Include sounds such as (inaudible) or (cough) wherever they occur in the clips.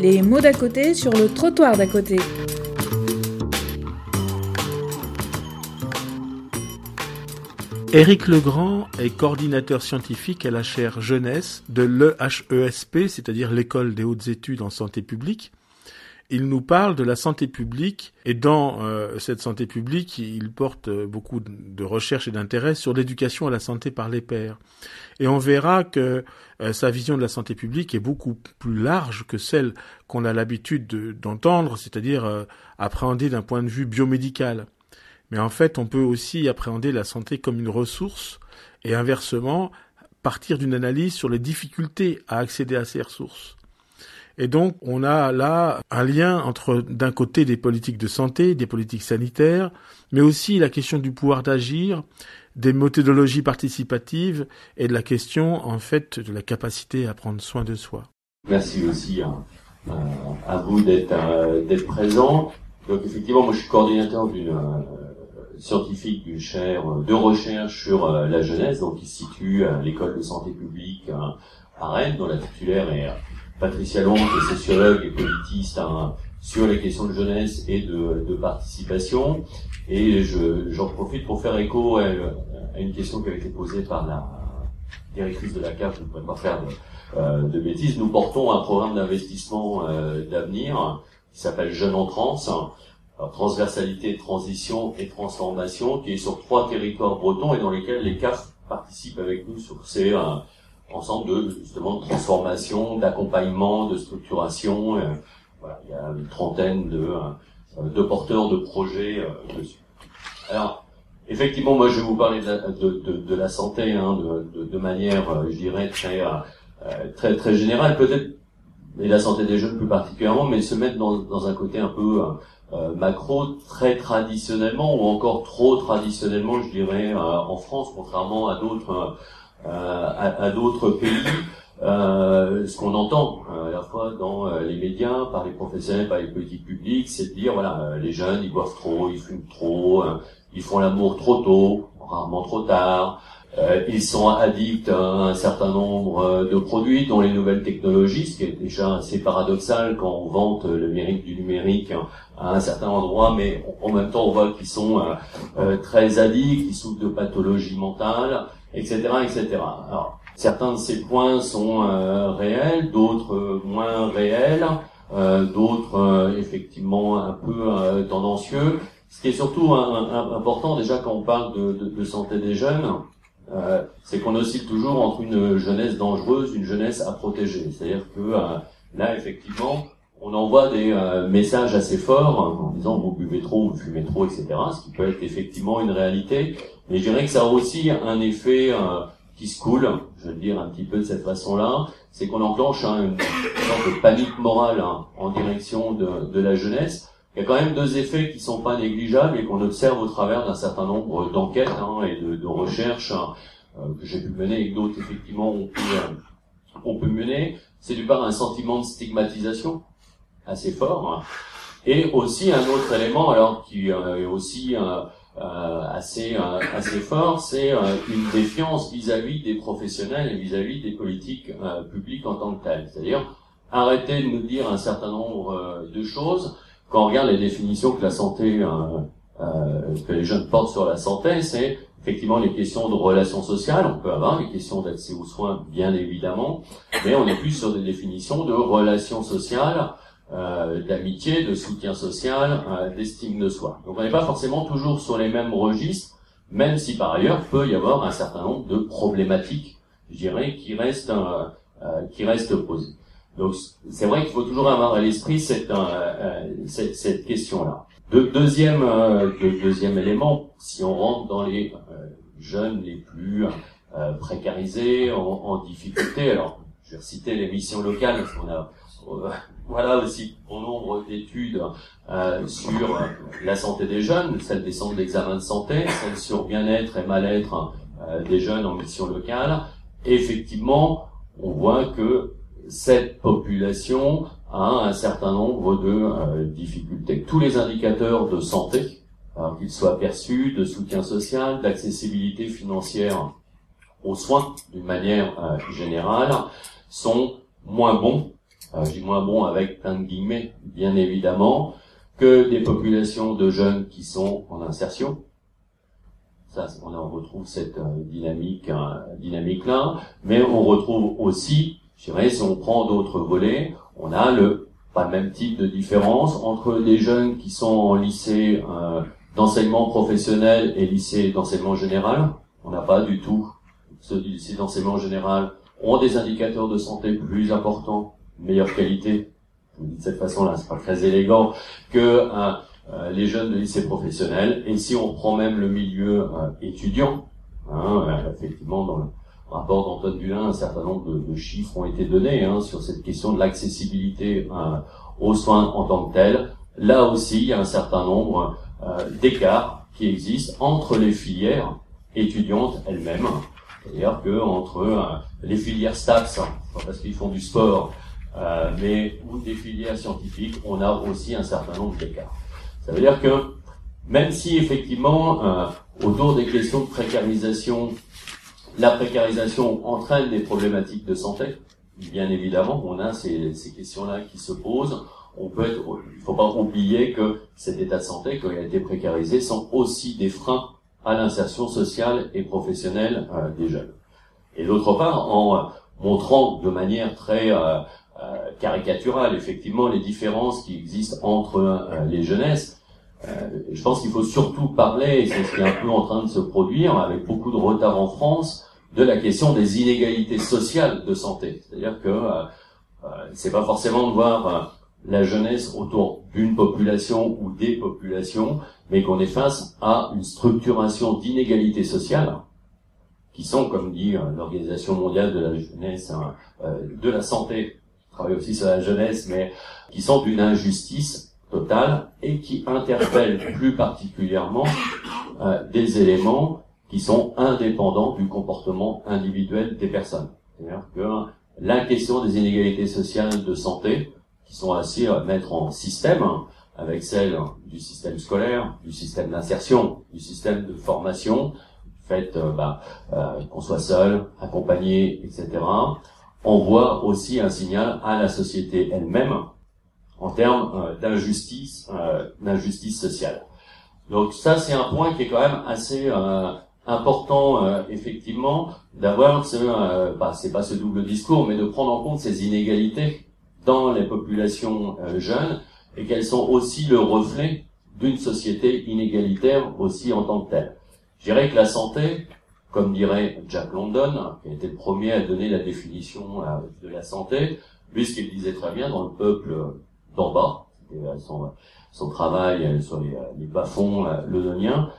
Les mots d'à côté sur le trottoir d'à côté. Éric Legrand est coordinateur scientifique à la chaire jeunesse de l'EHESP, c'est-à-dire l'école des hautes études en santé publique. Il nous parle de la santé publique et dans euh, cette santé publique, il porte beaucoup de recherches et d'intérêt sur l'éducation à la santé par les pairs. Et on verra que euh, sa vision de la santé publique est beaucoup plus large que celle qu'on a l'habitude d'entendre, c'est-à-dire euh, appréhender d'un point de vue biomédical. Mais en fait, on peut aussi appréhender la santé comme une ressource et inversement partir d'une analyse sur les difficultés à accéder à ces ressources. Et donc, on a là un lien entre, d'un côté, des politiques de santé, des politiques sanitaires, mais aussi la question du pouvoir d'agir, des méthodologies participatives et de la question, en fait, de la capacité à prendre soin de soi. Merci aussi hein, euh, à vous d'être euh, d'être présent. Donc, effectivement, moi, je suis coordinateur d'une euh, scientifique d'une chaire de recherche sur la jeunesse, donc qui se situe à l'école de santé publique à Rennes, dont la titulaire est Patricia Long, est sociologue et politiste hein, sur les questions de jeunesse et de, de participation. Et j'en profite pour faire écho à, une question qui avait été posée par la directrice de la CAF, je ne pourrais pas faire de, euh, de, bêtises. Nous portons un programme d'investissement euh, d'avenir qui s'appelle Jeunes en Trans, alors, transversalité, transition et transformation, qui est sur trois territoires bretons et dans lesquels les CAF participent avec nous sur ces euh, ensemble de justement de transformation, d'accompagnement, de structuration. Euh, voilà, il y a une trentaine de, euh, de porteurs de projets euh, dessus. Alors, effectivement, moi, je vais vous parler de la, de, de, la santé hein, de, manière, je dirais, très, très, très générale, peut-être, et la santé des jeunes plus particulièrement, mais se mettre dans, dans un côté un peu macro, très traditionnellement, ou encore trop traditionnellement, je dirais, en France, contrairement à d'autres euh, à, à d'autres pays. Euh, ce qu'on entend euh, à la fois dans euh, les médias, par les professionnels, par les politiques publiques, c'est de dire voilà, les jeunes ils boivent trop, ils fument trop, ils font l'amour trop tôt, rarement trop tard, ils sont addicts à un certain nombre de produits, dont les nouvelles technologies, ce qui est déjà assez paradoxal quand on vante le mérite du numérique à un certain endroit, mais en même temps on voit qu'ils sont très addicts, ils souffrent de pathologies mentales, etc., etc. Alors, certains de ces points sont euh, réels, d'autres euh, moins réels, euh, d'autres euh, effectivement un peu tendancieux. Ce qui est surtout important déjà quand on parle de, de, de santé des jeunes, c'est qu'on oscille toujours entre une jeunesse dangereuse, une jeunesse à protéger. C'est-à-dire que là, effectivement, on envoie des messages assez forts en disant vous buvez trop, vous fumez trop, etc. Ce qui peut être effectivement une réalité. Mais je dirais que ça a aussi un effet euh, qui se coule, je le dire un petit peu de cette façon-là, c'est qu'on enclenche hein, une sorte de panique morale hein, en direction de, de, la jeunesse. Il y a quand même deux effets qui sont pas négligeables et qu'on observe au travers d'un certain nombre d'enquêtes hein, et de, de recherches hein, euh, que j'ai pu mener et que d'autres effectivement ont pu, euh, ont pu mener. C'est du part un sentiment de stigmatisation assez fort et aussi un autre élément alors qui est aussi euh, assez euh, assez fort, c'est euh, une défiance vis-à-vis des professionnels et vis-à-vis des politiques publiques en tant que telles. C'est-à-dire arrêter de nous dire un certain nombre de choses. Quand on regarde les définitions que la santé, que les jeunes portent sur la santé, c'est effectivement les questions de relations sociales, on peut avoir les questions d'accès aux soins, bien évidemment, mais on est plus sur des définitions de relations sociales euh, d'amitié, de soutien social, euh, d'estime de soi. Donc on n'est pas forcément toujours sur les mêmes registres, même si par ailleurs peut y avoir un certain nombre de problématiques, je dirais, qui restent euh, euh qui restent posées. Donc c'est vrai qu'il faut toujours avoir à l'esprit cette, cette, cette question-là. De, deuxième de, deuxième élément, si on rentre dans les jeunes les plus précarisés, en, en difficulté, alors je vais citer les missions locales parce qu'on a voilà aussi bon nombre d'études euh, sur la santé des jeunes, celles des centres d'examen de santé, celles sur bien-être et mal-être euh, des jeunes en mission locale. effectivement, on voit que cette population a un certain nombre de euh, difficultés. Tous les indicateurs de santé, qu'ils soient perçus, de soutien social, d'accessibilité financière aux soins d'une manière générale, sont moins bons euh, dis moins bon avec plein de guillemets, bien évidemment, que des populations de jeunes qui sont en insertion. Ça, on retrouve cette euh, dynamique, hein, dynamique là, mais on retrouve aussi, je dirais, si on prend d'autres volets, on a le pas le même type de différence entre des jeunes qui sont en lycée euh, d'enseignement professionnel et lycée d'enseignement général. On n'a pas du tout ceux du lycée d'enseignement général ont des indicateurs de santé plus importants, meilleure qualité. Je vous dis de cette façon-là, c'est pas très élégant que euh, euh, les jeunes de lycée professionnel. Et si on prend même le milieu euh, étudiant, hein, effectivement, dans le rapport d'Antoine Dulin, un certain nombre de, chiffres ont été donnés hein, sur cette question de l'accessibilité aux soins en tant que tel. Là aussi, il y a un certain nombre d'écarts qui existent entre les filières étudiantes elles-mêmes c'est-à-dire que entre euh, les filières STAPS, hein, parce qu'ils font du sport, euh, mais ou des filières scientifiques, on a aussi un certain nombre d'écarts. Ça veut dire que même si effectivement euh, autour des questions de précarisation, la précarisation entraîne des problématiques de santé, bien évidemment, on a ces, ces questions-là qui se posent. On peut être, il faut pas oublier que cet état de santé, quand il a été précarisé, sont aussi des freins à l'insertion sociale et professionnelle euh, des jeunes. Et d'autre part, en euh, montrant de manière très euh, caricaturale effectivement les différences qui existent entre les jeunesses, je pense qu'il faut surtout parler, et c'est ce qui est un peu en train de se produire, avec beaucoup de retard en France, de la question des inégalités sociales de santé. C'est-à-dire que euh, c'est pas forcément de voir la jeunesse autour d'une population ou des populations, mais qu'on est face à une structuration d'inégalités sociales qui sont, comme dit euh, l'Organisation mondiale de la jeunesse, hein, euh, de la santé, travaille aussi sur la jeunesse, mais qui sont d'une injustice totale et qui interpellent (coughs) plus particulièrement euh, des éléments qui sont indépendants du comportement individuel des personnes. C'est-à-dire que la question des inégalités sociales de santé, qui sont assez à mettre en système, avec celle du système scolaire, du système d'insertion, du système de formation, fait euh, bah, euh, qu'on soit seul, accompagné, etc. voit aussi un signal à la société elle-même en termes euh, d'injustice, d'injustice sociale. Donc ça, c'est un point qui est quand même assez important, effectivement, d'avoir ce, bah, c'est pas ce double discours, mais de prendre en compte ces inégalités dans les populations euh, jeunes et qu'elles sont aussi le reflet d'une société inégalitaire aussi en tant que telle. Je dirais que la santé, comme dirait Jack London, qui a été le premier à donner la définition euh, de la santé, lui ce qu'il disait très bien dans le peuple d'en bas, son, travail euh, sur les, les bas-fonds londoniens,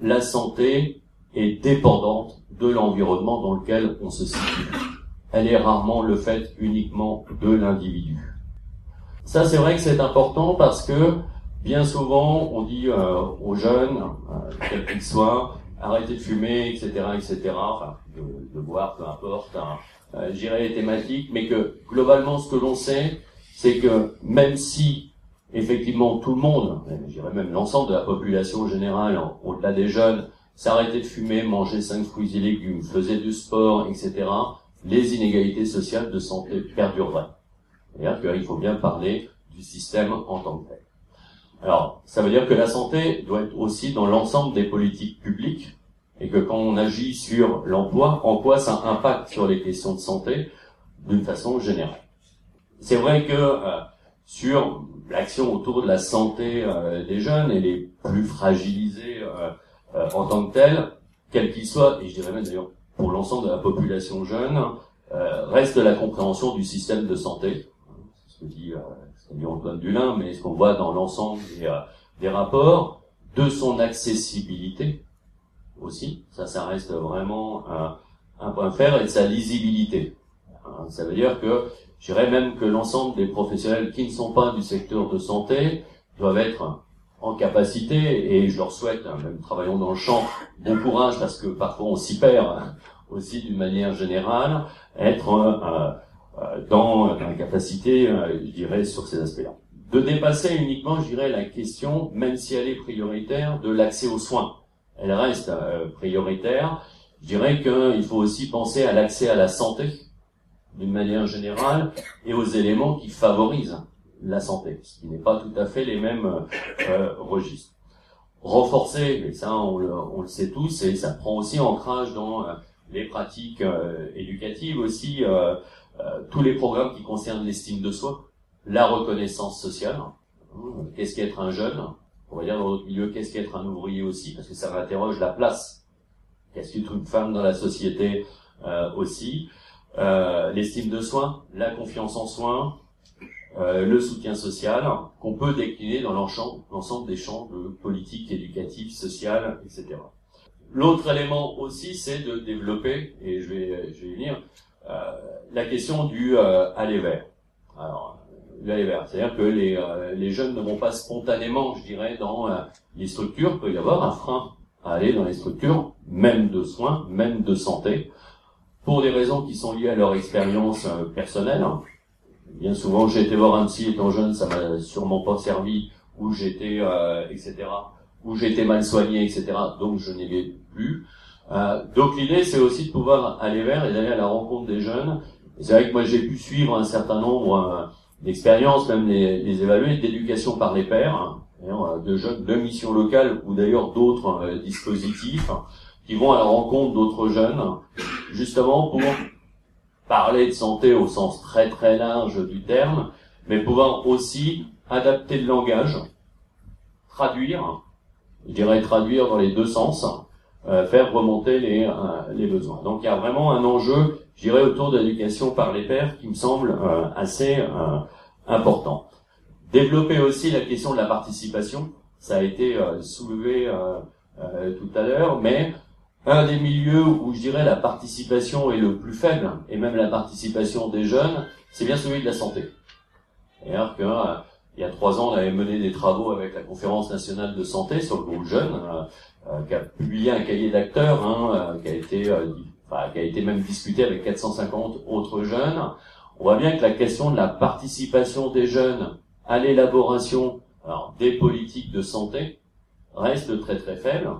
la santé est dépendante de l'environnement dans lequel on se situe elle est rarement le fait uniquement de l'individu. Ça, c'est vrai que c'est important parce que bien souvent, on dit euh, aux jeunes, euh, quels qu'ils soient, arrêtez de fumer, etc., etc., enfin, de, boire, peu importe, hein, euh, j'irai les thématiques, mais que globalement, ce que l'on sait, c'est que même si effectivement tout le monde, j'irais même l'ensemble de la population générale, au-delà des jeunes, s'arrêtait de fumer, mangeait cinq fruits et légumes, faisait du sport, etc., les inégalités sociales de santé perdureraient. C'est-à-dire qu'il faut bien parler du système en tant que tel. Alors, ça veut dire que la santé doit être aussi dans l'ensemble des politiques publiques et que quand on agit sur l'emploi, en quoi ça impacte sur les questions de santé d'une façon générale. C'est vrai que euh, sur l'action autour de la santé euh, des jeunes, et les plus fragilisés euh, en tant que tels, quels qu'ils soient, et je dirais même d'ailleurs pour l'ensemble de la population jeune euh, reste la compréhension du système de santé. C'est ce que dit, euh, ce que dit Antoine Dulin, mais ce qu'on voit dans l'ensemble des, euh, des rapports, de son accessibilité aussi. Ça, ça reste vraiment un, point faire et sa lisibilité. Hein, ça veut dire que, je dirais même que l'ensemble des professionnels qui ne sont pas du secteur de santé doivent être en capacité, et je leur souhaite, hein, même travaillons dans le champ, bon courage parce que parfois on s'y perd hein, aussi d'une manière générale, être euh, euh, dans la capacité, euh, je dirais, sur ces aspects-là. De dépasser uniquement, je dirais, la question, même si elle est prioritaire, de l'accès aux soins. Elle reste prioritaire. Je dirais qu'il faut aussi penser à l'accès à la santé d'une manière générale et aux éléments qui favorisent la santé, ce qui n'est pas tout à fait les mêmes euh, registres. Renforcer, et ça on le, on le, sait tous, et ça prend aussi ancrage dans euh, les pratiques euh, éducatives aussi, euh, tous les programmes qui concernent l'estime de soi, la reconnaissance sociale, qu'est-ce qu'être un jeune, on va dire dans d'autres milieux, qu'est-ce qu'être un ouvrier aussi, parce que ça interroge la place, qu'est-ce qu'être une femme dans la société aussi, l'estime de soi, la confiance en soi, euh, le soutien social, qu'on peut décliner dans l'ensemble des champs de politique éducative, etc. L'autre élément aussi, c'est de développer, et je vais, je vais y venir, euh, la question du euh, aller vers. Alors, c'est-à-dire que les, euh, les jeunes ne vont pas spontanément, je dirais, dans les structures. Il peut y avoir un frein à aller dans les structures, même de soins, même de santé, pour des raisons qui sont liées à leur expérience personnelle, bien souvent, j'ai été voir un psy étant jeune, ça m'a sûrement pas servi, ou j'étais, euh, etc., ou j'étais mal soigné, etc., donc je n'ai plus. Euh, donc l'idée, c'est aussi de pouvoir aller vers et d'aller à la rencontre des jeunes. C'est vrai que moi, j'ai pu suivre un certain nombre euh, d'expériences, même les, les évaluer, d'éducation par les pairs, hein, de jeunes de missions locales, ou d'ailleurs d'autres euh, dispositifs, qui vont à la rencontre d'autres jeunes, justement pour parler de santé au sens très très large du terme, mais pouvoir aussi adapter le langage, traduire, je dirais traduire dans les deux sens, euh, faire remonter les, euh, les besoins. Donc il y a vraiment un enjeu, je dirais, autour de l'éducation par les pairs qui me semble euh, assez important. Développer aussi la question de la participation, ça a été soulevé tout à l'heure, mais un des milieux où je dirais la participation est le plus faible, et même la participation des jeunes, c'est bien celui de la santé. D'ailleurs, euh, il y a trois ans, on avait mené des travaux avec la conférence nationale de santé sur le groupe jeune, euh, euh, qui a publié un cahier d'acteurs, hein, qui a été, enfin, qui a été même discuté avec 450 autres jeunes. On voit bien que la question de la participation des jeunes à l'élaboration des politiques de santé reste très très faible.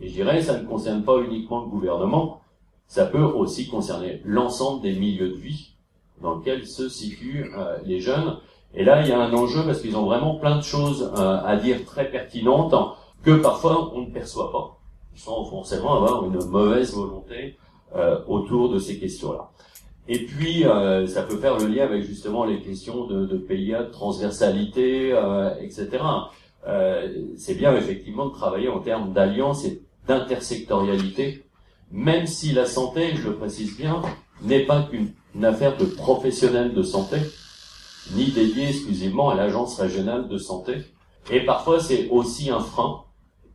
Et je dirais, ça ne concerne pas uniquement le gouvernement, ça peut aussi concerner l'ensemble des milieux de vie dans lesquels se situent euh, les jeunes. Et là, il y a un enjeu parce qu'ils ont vraiment plein de choses euh, à dire très pertinentes que parfois on ne perçoit pas, sans forcément avoir une mauvaise volonté euh, autour de ces questions-là. Et puis, ça peut faire le lien avec justement les questions de, de PIA, de transversalité, etc. c'est bien effectivement de travailler en termes d'alliance et d'intersectorialité, même si la santé, je le précise bien, n'est pas qu'une affaire de professionnels de santé, ni dédiée exclusivement à l'agence régionale de santé. Et parfois, c'est aussi un frein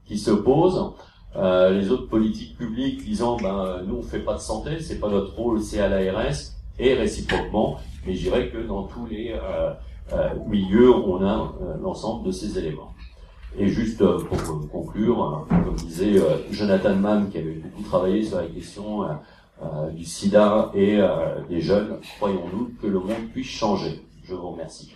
qui se pose. Euh, les autres politiques publiques disant, ben, nous, on fait pas de santé, c'est pas notre rôle, c'est à l'ARS, et réciproquement. Mais je dirais que dans tous les euh, euh, milieux, on a l'ensemble de ces éléments. Et juste euh, pour conclure, euh, comme disait euh, Jonathan Mann, qui avait beaucoup travaillé sur la question du sida et des jeunes, croyons-nous que le monde puisse changer. Je vous remercie.